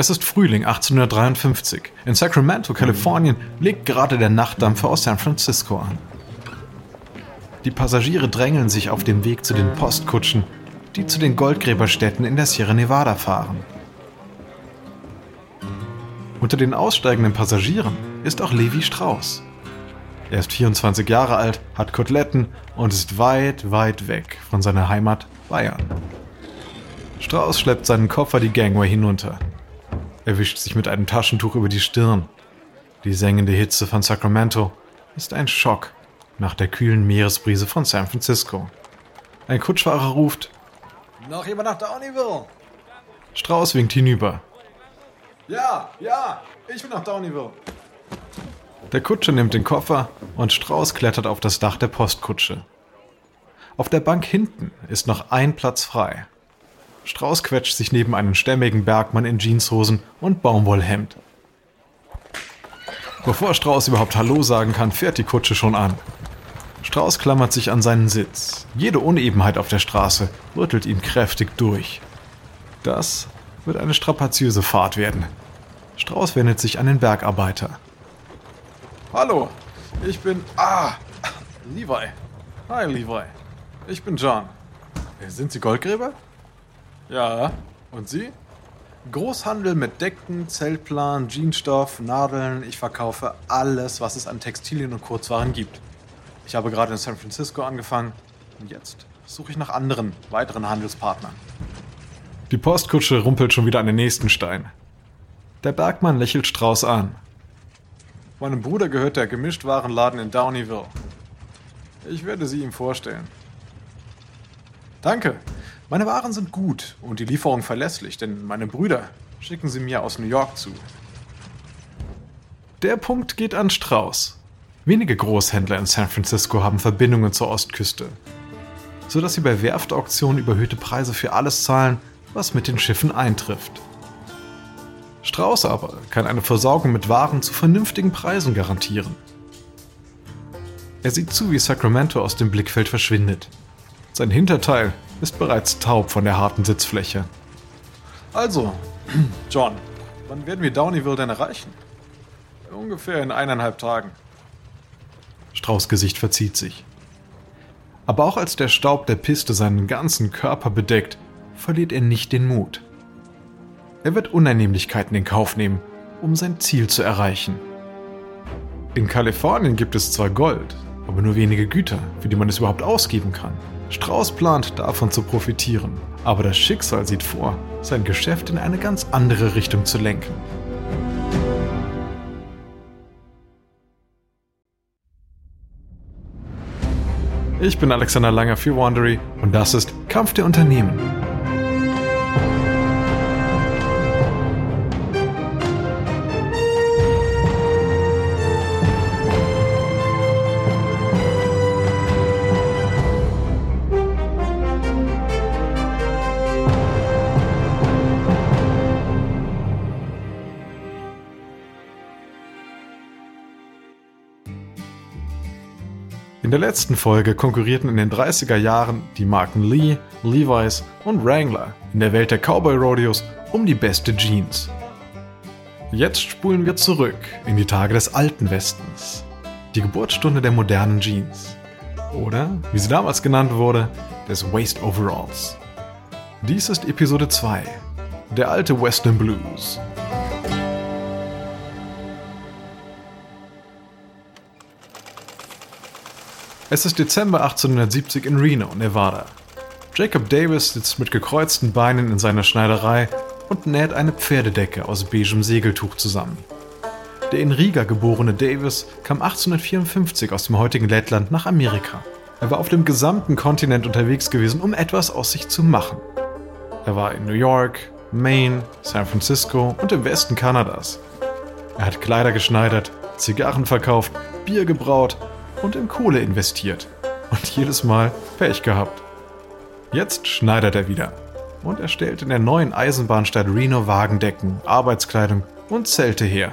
Es ist Frühling 1853. In Sacramento, Kalifornien, legt gerade der Nachtdampfer aus San Francisco an. Die Passagiere drängeln sich auf dem Weg zu den Postkutschen, die zu den Goldgräberstätten in der Sierra Nevada fahren. Unter den aussteigenden Passagieren ist auch Levi Strauss. Er ist 24 Jahre alt, hat Koteletten und ist weit, weit weg von seiner Heimat Bayern. Strauss schleppt seinen Koffer die Gangway hinunter. Er wischt sich mit einem Taschentuch über die Stirn. Die sengende Hitze von Sacramento ist ein Schock nach der kühlen Meeresbrise von San Francisco. Ein Kutschfahrer ruft: Noch jemand nach Downeyville? Strauß winkt hinüber. Ja, ja, ich bin nach Downeyville. Der Kutscher nimmt den Koffer und Strauß klettert auf das Dach der Postkutsche. Auf der Bank hinten ist noch ein Platz frei. Strauß quetscht sich neben einen stämmigen Bergmann in Jeanshosen und Baumwollhemd. Bevor Strauß überhaupt Hallo sagen kann, fährt die Kutsche schon an. Strauß klammert sich an seinen Sitz. Jede Unebenheit auf der Straße rüttelt ihn kräftig durch. Das wird eine strapaziöse Fahrt werden. Strauß wendet sich an den Bergarbeiter. Hallo, ich bin. Ah, Levi. Hi, Levi. Ich bin John. Sind Sie Goldgräber? Ja. Und Sie? Großhandel mit Decken, Zeltplan, Jeansstoff, Nadeln. Ich verkaufe alles, was es an Textilien und Kurzwaren gibt. Ich habe gerade in San Francisco angefangen und jetzt suche ich nach anderen, weiteren Handelspartnern. Die Postkutsche rumpelt schon wieder an den nächsten Stein. Der Bergmann lächelt Strauß an. Meinem Bruder gehört der Gemischtwarenladen in Downeyville. Ich werde sie ihm vorstellen. Danke. Meine Waren sind gut und die Lieferung verlässlich, denn meine Brüder schicken sie mir aus New York zu. Der Punkt geht an Strauß. Wenige Großhändler in San Francisco haben Verbindungen zur Ostküste, sodass sie bei Werftauktionen überhöhte Preise für alles zahlen, was mit den Schiffen eintrifft. Strauß aber kann eine Versorgung mit Waren zu vernünftigen Preisen garantieren. Er sieht zu, wie Sacramento aus dem Blickfeld verschwindet. Sein Hinterteil ist bereits taub von der harten Sitzfläche. Also, John, wann werden wir Downeyville denn erreichen? Ungefähr in eineinhalb Tagen. Strauß Gesicht verzieht sich. Aber auch als der Staub der Piste seinen ganzen Körper bedeckt, verliert er nicht den Mut. Er wird Unannehmlichkeiten in Kauf nehmen, um sein Ziel zu erreichen. In Kalifornien gibt es zwar Gold, aber nur wenige Güter, für die man es überhaupt ausgeben kann. Strauß plant davon zu profitieren, aber das Schicksal sieht vor, sein Geschäft in eine ganz andere Richtung zu lenken. Ich bin Alexander Langer für Wandery und das ist Kampf der Unternehmen. In der letzten Folge konkurrierten in den 30er Jahren die Marken Lee, Levi's und Wrangler in der Welt der Cowboy Rodeos um die beste Jeans. Jetzt spulen wir zurück in die Tage des alten Westens, die Geburtsstunde der modernen Jeans. Oder, wie sie damals genannt wurde, des Waist Overalls. Dies ist Episode 2, der alte Western Blues. Es ist Dezember 1870 in Reno, Nevada. Jacob Davis sitzt mit gekreuzten Beinen in seiner Schneiderei und näht eine Pferdedecke aus beigem Segeltuch zusammen. Der in Riga geborene Davis kam 1854 aus dem heutigen Lettland nach Amerika. Er war auf dem gesamten Kontinent unterwegs gewesen, um etwas aus sich zu machen. Er war in New York, Maine, San Francisco und im Westen Kanadas. Er hat Kleider geschneidert, Zigarren verkauft, Bier gebraut und in Kohle investiert. Und jedes Mal Pech gehabt. Jetzt schneidert er wieder. Und er stellt in der neuen Eisenbahnstadt Reno Wagendecken, Arbeitskleidung und Zelte her.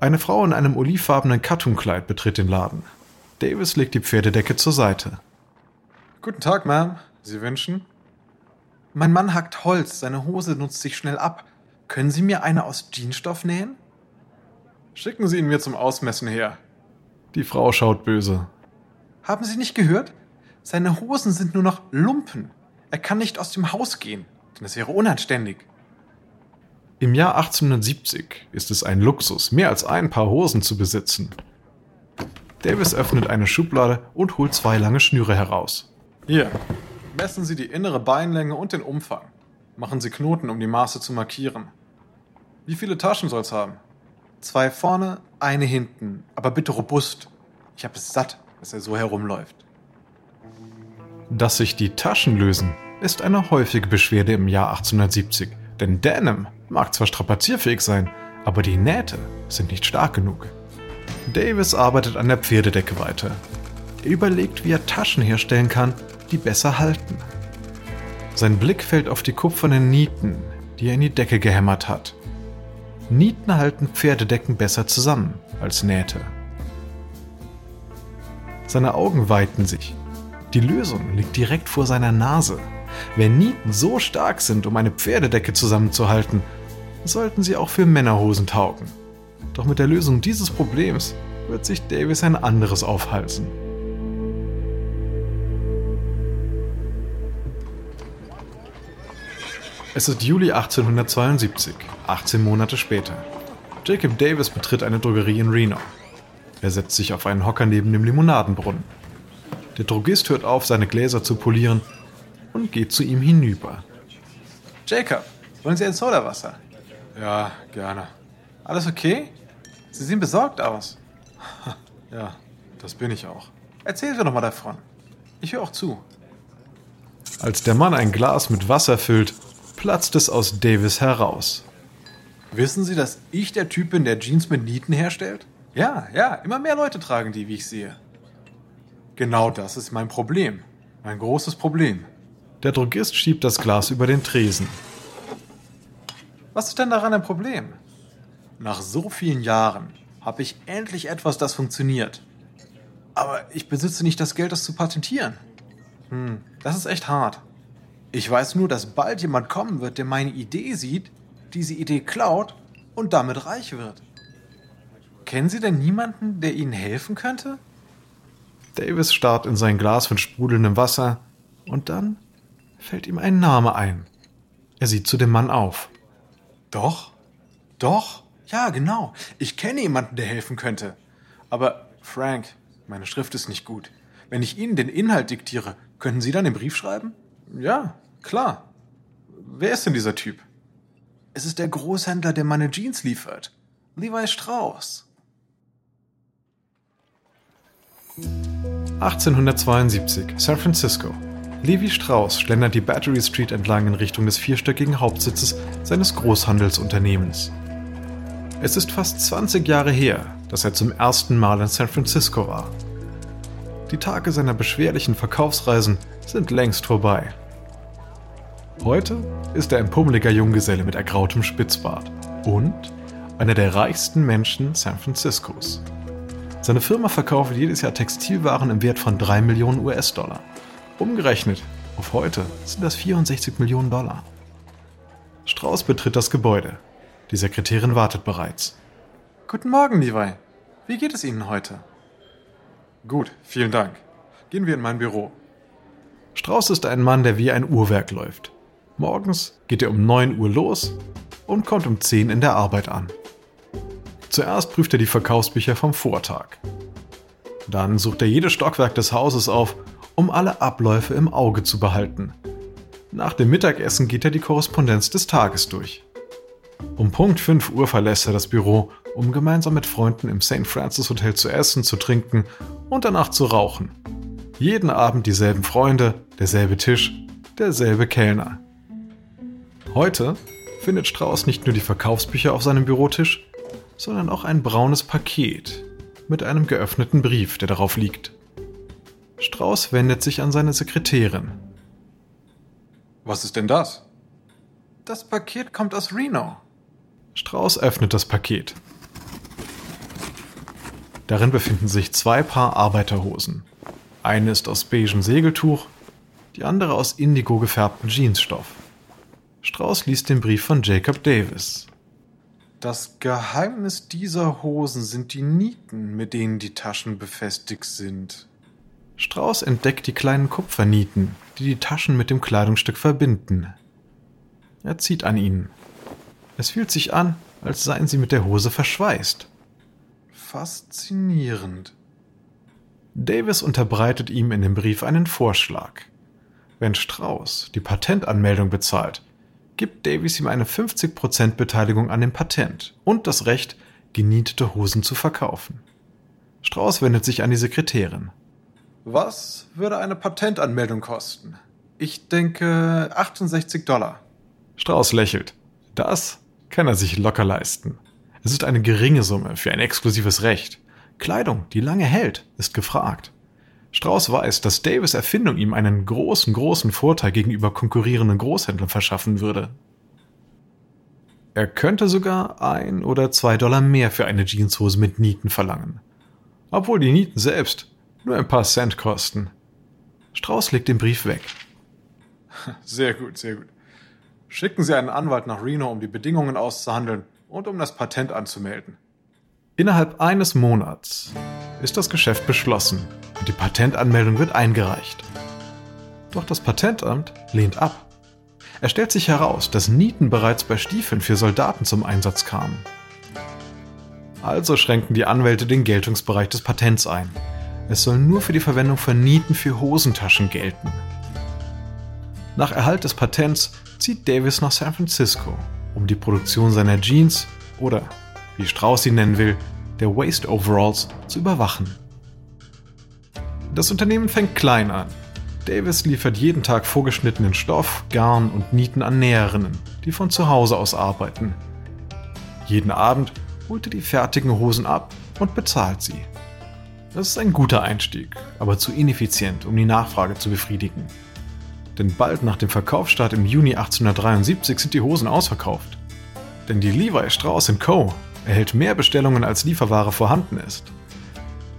Eine Frau in einem olivfarbenen Kattunkleid betritt den Laden. Davis legt die Pferdedecke zur Seite. Guten Tag, Ma'am. Sie wünschen? Mein Mann hackt Holz, seine Hose nutzt sich schnell ab. Können Sie mir eine aus Jeansstoff nähen? Schicken Sie ihn mir zum Ausmessen her. Die Frau schaut böse. Haben Sie nicht gehört? Seine Hosen sind nur noch Lumpen. Er kann nicht aus dem Haus gehen, denn es wäre unanständig. Im Jahr 1870 ist es ein Luxus, mehr als ein Paar Hosen zu besitzen. Davis öffnet eine Schublade und holt zwei lange Schnüre heraus. Hier, messen Sie die innere Beinlänge und den Umfang. Machen Sie Knoten, um die Maße zu markieren. Wie viele Taschen soll's haben? Zwei vorne, eine hinten, aber bitte robust. Ich habe es satt, dass er so herumläuft. Dass sich die Taschen lösen, ist eine häufige Beschwerde im Jahr 1870, denn Denim mag zwar strapazierfähig sein, aber die Nähte sind nicht stark genug. Davis arbeitet an der Pferdedecke weiter. Er überlegt, wie er Taschen herstellen kann, die besser halten. Sein Blick fällt auf die kupfernen Nieten, die er in die Decke gehämmert hat. Nieten halten Pferdedecken besser zusammen als Nähte. Seine Augen weiten sich. Die Lösung liegt direkt vor seiner Nase. Wenn Nieten so stark sind, um eine Pferdedecke zusammenzuhalten, sollten sie auch für Männerhosen taugen. Doch mit der Lösung dieses Problems wird sich Davis ein anderes aufhalsen. Es ist Juli 1872, 18 Monate später. Jacob Davis betritt eine Drogerie in Reno. Er setzt sich auf einen Hocker neben dem Limonadenbrunnen. Der Drogist hört auf, seine Gläser zu polieren und geht zu ihm hinüber. Jacob, wollen Sie ein Sodawasser? Ja, gerne. Alles okay? Sie sehen besorgt aus. Ja, das bin ich auch. Erzählen Sie doch mal davon. Ich höre auch zu. Als der Mann ein Glas mit Wasser füllt, platzt es aus Davis heraus. Wissen Sie, dass ich der Typ bin, der Jeans mit Nieten herstellt? Ja, ja, immer mehr Leute tragen die, wie ich sehe. Genau das ist mein Problem. Mein großes Problem. Der Drogist schiebt das Glas über den Tresen. Was ist denn daran ein Problem? Nach so vielen Jahren habe ich endlich etwas, das funktioniert. Aber ich besitze nicht das Geld, das zu patentieren. Hm, das ist echt hart. Ich weiß nur, dass bald jemand kommen wird, der meine Idee sieht, diese Idee klaut und damit reich wird. Kennen Sie denn niemanden, der Ihnen helfen könnte? Davis starrt in sein Glas von sprudelndem Wasser und dann fällt ihm ein Name ein. Er sieht zu dem Mann auf. Doch, doch, ja, genau. Ich kenne jemanden, der helfen könnte. Aber, Frank, meine Schrift ist nicht gut. Wenn ich Ihnen den Inhalt diktiere, könnten Sie dann den Brief schreiben? Ja, klar. Wer ist denn dieser Typ? Es ist der Großhändler, der meine Jeans liefert. Levi Strauss. 1872, San Francisco. Levi Strauss schlendert die Battery Street entlang in Richtung des vierstöckigen Hauptsitzes seines Großhandelsunternehmens. Es ist fast 20 Jahre her, dass er zum ersten Mal in San Francisco war. Die Tage seiner beschwerlichen Verkaufsreisen sind längst vorbei. Heute ist er ein pummeliger Junggeselle mit ergrautem Spitzbart und einer der reichsten Menschen San Franciscos. Seine Firma verkauft jedes Jahr Textilwaren im Wert von 3 Millionen US-Dollar. Umgerechnet auf heute sind das 64 Millionen Dollar. Strauß betritt das Gebäude. Die Sekretärin wartet bereits. Guten Morgen, Levi. Wie geht es Ihnen heute? Gut, vielen Dank. Gehen wir in mein Büro. Strauß ist ein Mann, der wie ein Uhrwerk läuft. Morgens geht er um 9 Uhr los und kommt um 10 in der Arbeit an. Zuerst prüft er die Verkaufsbücher vom Vortag. Dann sucht er jedes Stockwerk des Hauses auf, um alle Abläufe im Auge zu behalten. Nach dem Mittagessen geht er die Korrespondenz des Tages durch. Um Punkt 5 Uhr verlässt er das Büro, um gemeinsam mit Freunden im St. Francis Hotel zu essen, zu trinken und danach zu rauchen. Jeden Abend dieselben Freunde, derselbe Tisch, derselbe Kellner. Heute findet Strauß nicht nur die Verkaufsbücher auf seinem Bürotisch, sondern auch ein braunes Paket mit einem geöffneten Brief, der darauf liegt. Strauß wendet sich an seine Sekretärin. Was ist denn das? Das Paket kommt aus Reno. Strauß öffnet das Paket. Darin befinden sich zwei Paar Arbeiterhosen. Eine ist aus beigem Segeltuch, die andere aus indigo gefärbtem Jeansstoff. Strauß liest den Brief von Jacob Davis. Das Geheimnis dieser Hosen sind die Nieten, mit denen die Taschen befestigt sind. Strauß entdeckt die kleinen Kupfernieten, die die Taschen mit dem Kleidungsstück verbinden. Er zieht an ihnen. Es fühlt sich an, als seien sie mit der Hose verschweißt. Faszinierend. Davis unterbreitet ihm in dem Brief einen Vorschlag. Wenn Strauß die Patentanmeldung bezahlt, gibt Davies ihm eine 50% Beteiligung an dem Patent und das Recht, genietete Hosen zu verkaufen. Strauß wendet sich an die Sekretärin. Was würde eine Patentanmeldung kosten? Ich denke 68 Dollar. Strauß lächelt. Das kann er sich locker leisten. Es ist eine geringe Summe für ein exklusives Recht. Kleidung, die lange hält, ist gefragt. Strauß weiß, dass Davis Erfindung ihm einen großen, großen Vorteil gegenüber konkurrierenden Großhändlern verschaffen würde. Er könnte sogar ein oder zwei Dollar mehr für eine Jeanshose mit Nieten verlangen. Obwohl die Nieten selbst nur ein paar Cent kosten. Strauß legt den Brief weg. Sehr gut, sehr gut. Schicken Sie einen Anwalt nach Reno, um die Bedingungen auszuhandeln und um das Patent anzumelden. Innerhalb eines Monats ist das Geschäft beschlossen und die Patentanmeldung wird eingereicht. Doch das Patentamt lehnt ab. Es stellt sich heraus, dass Nieten bereits bei Stiefeln für Soldaten zum Einsatz kamen. Also schränken die Anwälte den Geltungsbereich des Patents ein. Es soll nur für die Verwendung von Nieten für Hosentaschen gelten. Nach Erhalt des Patents zieht Davis nach San Francisco, um die Produktion seiner Jeans oder wie Strauß sie nennen will, der Waste Overalls zu überwachen. Das Unternehmen fängt klein an. Davis liefert jeden Tag vorgeschnittenen Stoff, Garn und Nieten an Näherinnen, die von zu Hause aus arbeiten. Jeden Abend holt er die fertigen Hosen ab und bezahlt sie. Das ist ein guter Einstieg, aber zu ineffizient, um die Nachfrage zu befriedigen. Denn bald nach dem Verkaufsstart im Juni 1873 sind die Hosen ausverkauft. Denn die Levi Strauss Co erhält mehr Bestellungen als Lieferware vorhanden ist.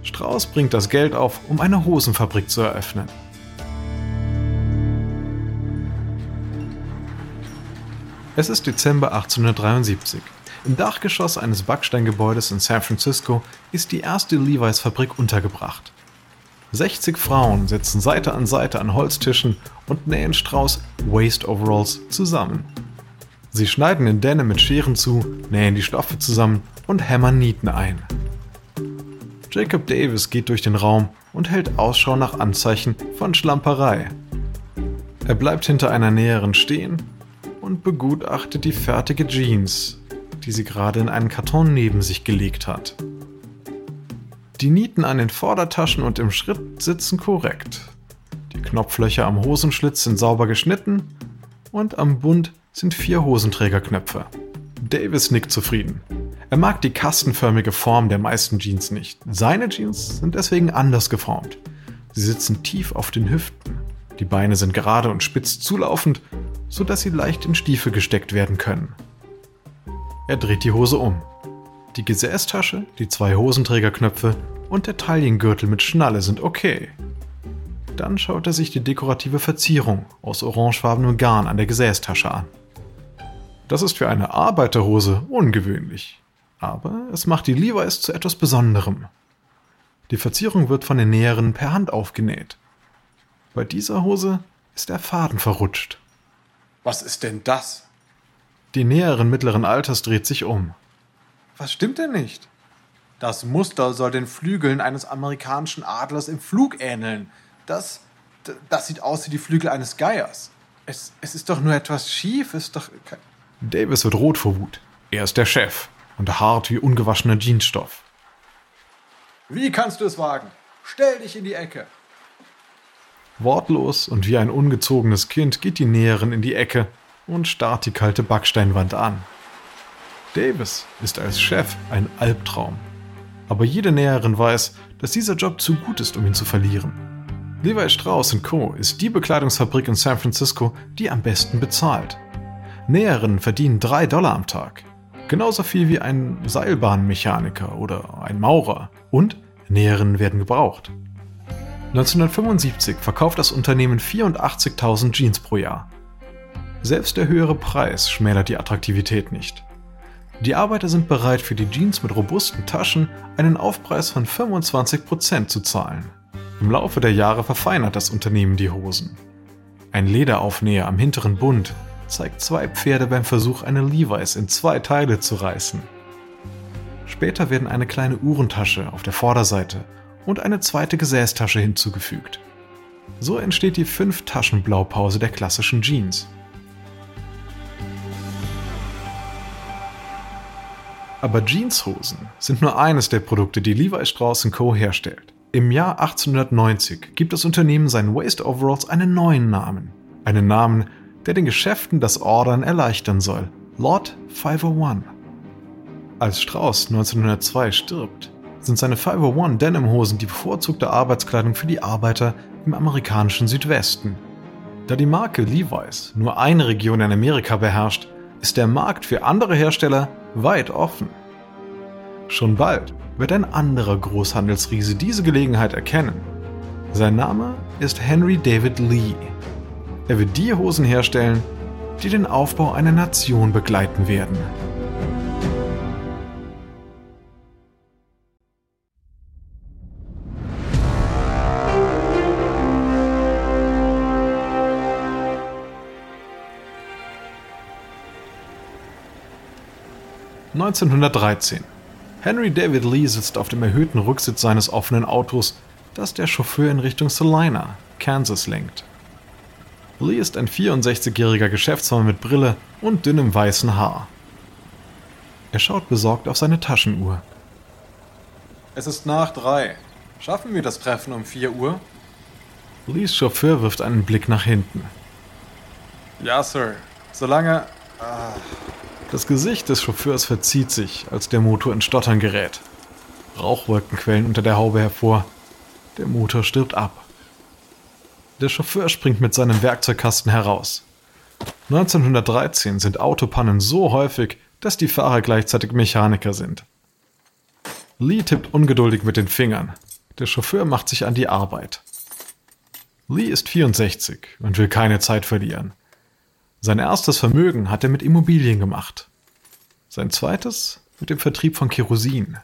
Strauß bringt das Geld auf, um eine Hosenfabrik zu eröffnen. Es ist Dezember 1873. Im Dachgeschoss eines Backsteingebäudes in San Francisco ist die erste Levi's Fabrik untergebracht. 60 Frauen sitzen Seite an Seite an Holztischen und nähen Strauß Waste Overalls zusammen. Sie schneiden in Dämme mit Scheren zu, nähen die Stoffe zusammen und hämmern Nieten ein. Jacob Davis geht durch den Raum und hält Ausschau nach Anzeichen von Schlamperei. Er bleibt hinter einer Näherin stehen und begutachtet die fertige Jeans, die sie gerade in einen Karton neben sich gelegt hat. Die Nieten an den Vordertaschen und im Schritt sitzen korrekt. Die Knopflöcher am Hosenschlitz sind sauber geschnitten und am Bund sind vier Hosenträgerknöpfe. Davis nickt zufrieden. Er mag die kastenförmige Form der meisten Jeans nicht. Seine Jeans sind deswegen anders geformt. Sie sitzen tief auf den Hüften. Die Beine sind gerade und spitz zulaufend, sodass sie leicht in Stiefel gesteckt werden können. Er dreht die Hose um. Die Gesäßtasche, die zwei Hosenträgerknöpfe und der Taillengürtel mit Schnalle sind okay. Dann schaut er sich die dekorative Verzierung aus orangefarbenem Garn an der Gesäßtasche an. Das ist für eine Arbeiterhose ungewöhnlich. Aber es macht die Levi's zu etwas Besonderem. Die Verzierung wird von den Näheren per Hand aufgenäht. Bei dieser Hose ist der Faden verrutscht. Was ist denn das? Die Näherin mittleren Alters dreht sich um. Was stimmt denn nicht? Das Muster soll den Flügeln eines amerikanischen Adlers im Flug ähneln. Das, das sieht aus wie die Flügel eines Geiers. Es, es ist doch nur etwas schief, es ist doch. Davis wird rot vor Wut. Er ist der Chef und hart wie ungewaschener Jeansstoff. Wie kannst du es wagen? Stell dich in die Ecke. Wortlos und wie ein ungezogenes Kind geht die Näherin in die Ecke und starrt die kalte Backsteinwand an. Davis ist als Chef ein Albtraum. Aber jede Näherin weiß, dass dieser Job zu gut ist, um ihn zu verlieren. Levi Strauss Co. ist die Bekleidungsfabrik in San Francisco, die am besten bezahlt. Näherinnen verdienen 3 Dollar am Tag. Genauso viel wie ein Seilbahnmechaniker oder ein Maurer. Und Näherinnen werden gebraucht. 1975 verkauft das Unternehmen 84.000 Jeans pro Jahr. Selbst der höhere Preis schmälert die Attraktivität nicht. Die Arbeiter sind bereit, für die Jeans mit robusten Taschen einen Aufpreis von 25% zu zahlen. Im Laufe der Jahre verfeinert das Unternehmen die Hosen. Ein Lederaufnäher am hinteren Bund zeigt zwei Pferde beim Versuch, eine Levi's in zwei Teile zu reißen. Später werden eine kleine Uhrentasche auf der Vorderseite und eine zweite Gesäßtasche hinzugefügt. So entsteht die Fünf-Taschen-Blaupause der klassischen Jeans. Aber Jeanshosen sind nur eines der Produkte, die Levi Strauss Co. herstellt. Im Jahr 1890 gibt das Unternehmen seinen Waist Overalls einen neuen Namen. Einen Namen, der den Geschäften das Ordern erleichtern soll. Lord 501. Als Strauss 1902 stirbt, sind seine 501 Denimhosen die bevorzugte Arbeitskleidung für die Arbeiter im amerikanischen Südwesten. Da die Marke Levi's nur eine Region in Amerika beherrscht, ist der Markt für andere Hersteller weit offen. Schon bald wird ein anderer Großhandelsriese diese Gelegenheit erkennen. Sein Name ist Henry David Lee. Er wird die Hosen herstellen, die den Aufbau einer Nation begleiten werden. 1913. Henry David Lee sitzt auf dem erhöhten Rücksitz seines offenen Autos, das der Chauffeur in Richtung Salina, Kansas lenkt. Lee ist ein 64-jähriger Geschäftsmann mit Brille und dünnem weißen Haar. Er schaut besorgt auf seine Taschenuhr. Es ist nach drei. Schaffen wir das Treffen um 4 Uhr? Lees Chauffeur wirft einen Blick nach hinten. Ja, Sir. Solange. Ah. Das Gesicht des Chauffeurs verzieht sich, als der Motor in Stottern gerät. Rauchwolken quellen unter der Haube hervor. Der Motor stirbt ab. Der Chauffeur springt mit seinem Werkzeugkasten heraus. 1913 sind Autopannen so häufig, dass die Fahrer gleichzeitig Mechaniker sind. Lee tippt ungeduldig mit den Fingern. Der Chauffeur macht sich an die Arbeit. Lee ist 64 und will keine Zeit verlieren. Sein erstes Vermögen hat er mit Immobilien gemacht. Sein zweites mit dem Vertrieb von Kerosin.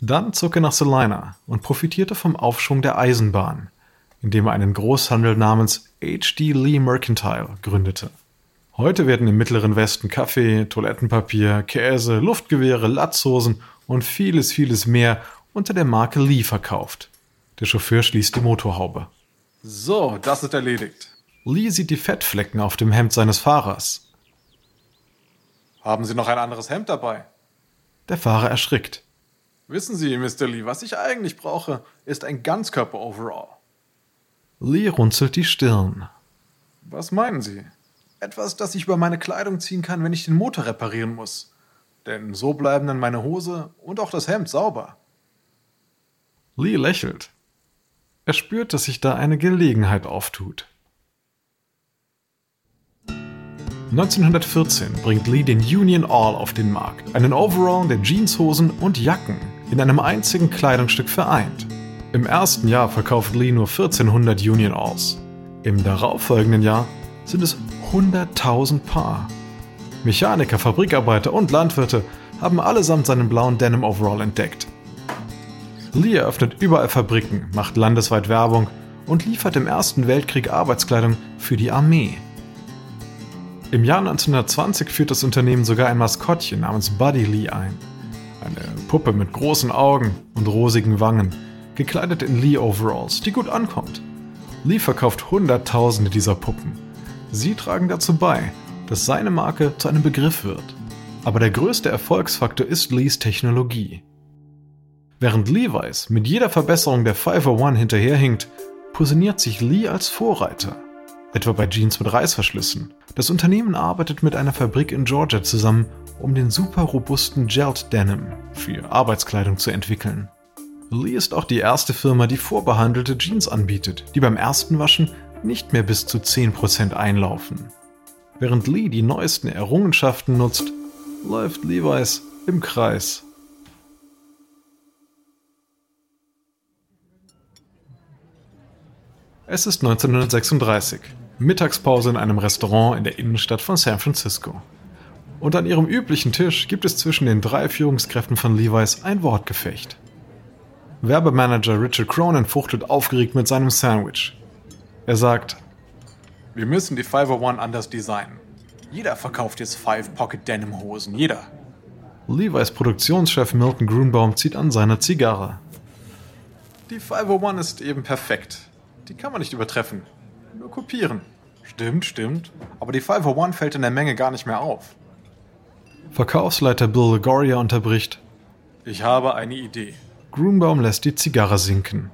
Dann zog er nach Salina und profitierte vom Aufschwung der Eisenbahn, indem er einen Großhandel namens H.D. Lee Mercantile gründete. Heute werden im Mittleren Westen Kaffee, Toilettenpapier, Käse, Luftgewehre, Latzhosen und vieles, vieles mehr unter der Marke Lee verkauft. Der Chauffeur schließt die Motorhaube. So, das ist erledigt. Lee sieht die Fettflecken auf dem Hemd seines Fahrers. Haben Sie noch ein anderes Hemd dabei? Der Fahrer erschrickt. Wissen Sie, Mr. Lee, was ich eigentlich brauche, ist ein Ganzkörper-Overall. Lee runzelt die Stirn. Was meinen Sie? Etwas, das ich über meine Kleidung ziehen kann, wenn ich den Motor reparieren muss. Denn so bleiben dann meine Hose und auch das Hemd sauber. Lee lächelt. Er spürt, dass sich da eine Gelegenheit auftut. 1914 bringt Lee den Union All auf den Markt, einen Overall, der Jeanshosen und Jacken in einem einzigen Kleidungsstück vereint. Im ersten Jahr verkauft Lee nur 1400 Union Alls. Im darauffolgenden Jahr sind es 100.000 Paar. Mechaniker, Fabrikarbeiter und Landwirte haben allesamt seinen blauen Denim Overall entdeckt. Lee eröffnet überall Fabriken, macht landesweit Werbung und liefert im Ersten Weltkrieg Arbeitskleidung für die Armee. Im Jahr 1920 führt das Unternehmen sogar ein Maskottchen namens Buddy Lee ein. Eine Puppe mit großen Augen und rosigen Wangen, gekleidet in Lee-Overalls, die gut ankommt. Lee verkauft Hunderttausende dieser Puppen. Sie tragen dazu bei, dass seine Marke zu einem Begriff wird. Aber der größte Erfolgsfaktor ist Lees Technologie. Während Levi's mit jeder Verbesserung der 501 hinterherhinkt, positioniert sich Lee als Vorreiter etwa bei Jeans mit Reißverschlüssen. Das Unternehmen arbeitet mit einer Fabrik in Georgia zusammen, um den super robusten Gelt Denim für Arbeitskleidung zu entwickeln. Lee ist auch die erste Firma, die vorbehandelte Jeans anbietet, die beim ersten Waschen nicht mehr bis zu 10% einlaufen. Während Lee die neuesten Errungenschaften nutzt, läuft Levi's im Kreis. Es ist 1936. Mittagspause in einem Restaurant in der Innenstadt von San Francisco. Und an ihrem üblichen Tisch gibt es zwischen den drei Führungskräften von Levi's ein Wortgefecht. Werbemanager Richard Cronin fuchtelt aufgeregt mit seinem Sandwich. Er sagt, wir müssen die 501 anders designen. Jeder verkauft jetzt Five Pocket Denim Hosen, jeder. Levi's Produktionschef Milton Grunbaum zieht an seiner Zigarre. Die 501 ist eben perfekt. Die kann man nicht übertreffen. Nur kopieren. Stimmt, stimmt. Aber die 501 fällt in der Menge gar nicht mehr auf. Verkaufsleiter Bill Legoria unterbricht. Ich habe eine Idee. Grunbaum lässt die Zigarre sinken.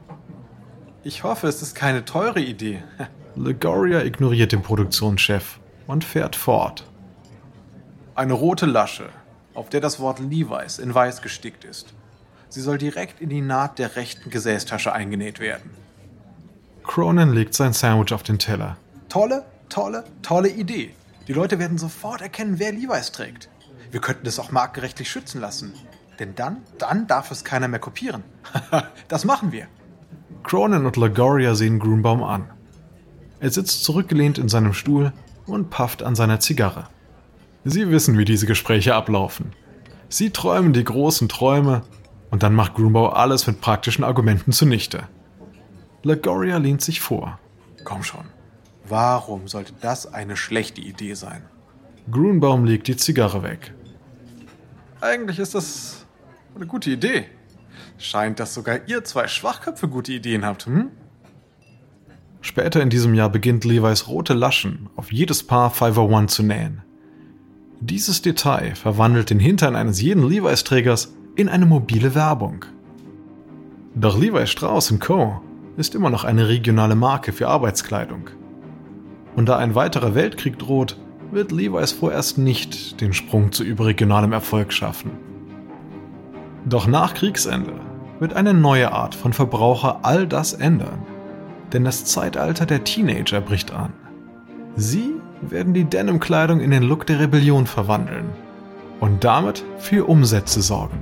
Ich hoffe, es ist keine teure Idee. Legoria ignoriert den Produktionschef und fährt fort. Eine rote Lasche, auf der das Wort Levi's in weiß gestickt ist. Sie soll direkt in die Naht der rechten Gesäßtasche eingenäht werden. Cronin legt sein Sandwich auf den Teller. Tolle, tolle, tolle Idee. Die Leute werden sofort erkennen, wer Levi's trägt. Wir könnten es auch marktgerechtlich schützen lassen. Denn dann, dann darf es keiner mehr kopieren. das machen wir. Cronin und Lagoria sehen Grunbaum an. Er sitzt zurückgelehnt in seinem Stuhl und pafft an seiner Zigarre. Sie wissen, wie diese Gespräche ablaufen. Sie träumen die großen Träume und dann macht Grunbaum alles mit praktischen Argumenten zunichte. Lagoria lehnt sich vor. Komm schon. Warum sollte das eine schlechte Idee sein? Grunbaum legt die Zigarre weg. Eigentlich ist das eine gute Idee. Scheint, dass sogar ihr zwei Schwachköpfe gute Ideen habt, hm? Später in diesem Jahr beginnt Levi's rote Laschen auf jedes Paar 501 zu nähen. Dieses Detail verwandelt den Hintern eines jeden Levi's-Trägers in eine mobile Werbung. Doch Levi Strauss Co. ist immer noch eine regionale Marke für Arbeitskleidung. Und da ein weiterer Weltkrieg droht, wird Levi's vorerst nicht den Sprung zu überregionalem Erfolg schaffen. Doch nach Kriegsende wird eine neue Art von Verbraucher all das ändern. Denn das Zeitalter der Teenager bricht an. Sie werden die Denim-Kleidung in den Look der Rebellion verwandeln und damit für Umsätze sorgen.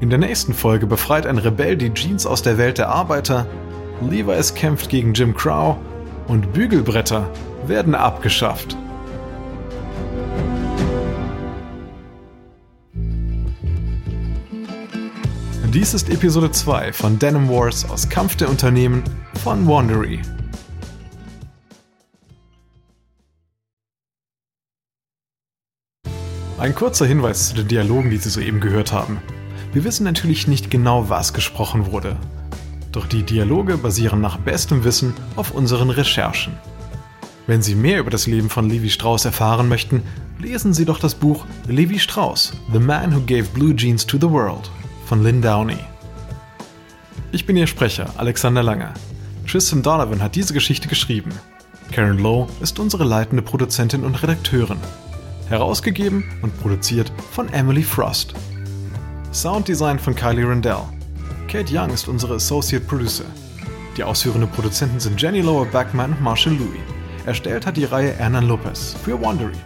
In der nächsten Folge befreit ein Rebell die Jeans aus der Welt der Arbeiter, Levi's kämpft gegen Jim Crow und Bügelbretter werden abgeschafft. Dies ist Episode 2 von Denim Wars aus Kampf der Unternehmen von Wandery. Ein kurzer Hinweis zu den Dialogen, die Sie soeben gehört haben. Wir wissen natürlich nicht genau, was gesprochen wurde. Doch die Dialoge basieren nach bestem Wissen auf unseren Recherchen. Wenn Sie mehr über das Leben von Levi Strauss erfahren möchten, lesen Sie doch das Buch Levi Strauss, The Man Who Gave Blue Jeans to the World von Lynn Downey. Ich bin Ihr Sprecher, Alexander Lange. Tristan Donovan hat diese Geschichte geschrieben. Karen Lowe ist unsere leitende Produzentin und Redakteurin. Herausgegeben und produziert von Emily Frost. Sounddesign von Kylie Rendell. Kate Young ist unsere Associate Producer. Die ausführenden Produzenten sind Jenny Lower Backman und Marshall Louis. Erstellt hat die Reihe Hernan Lopez für Wandery.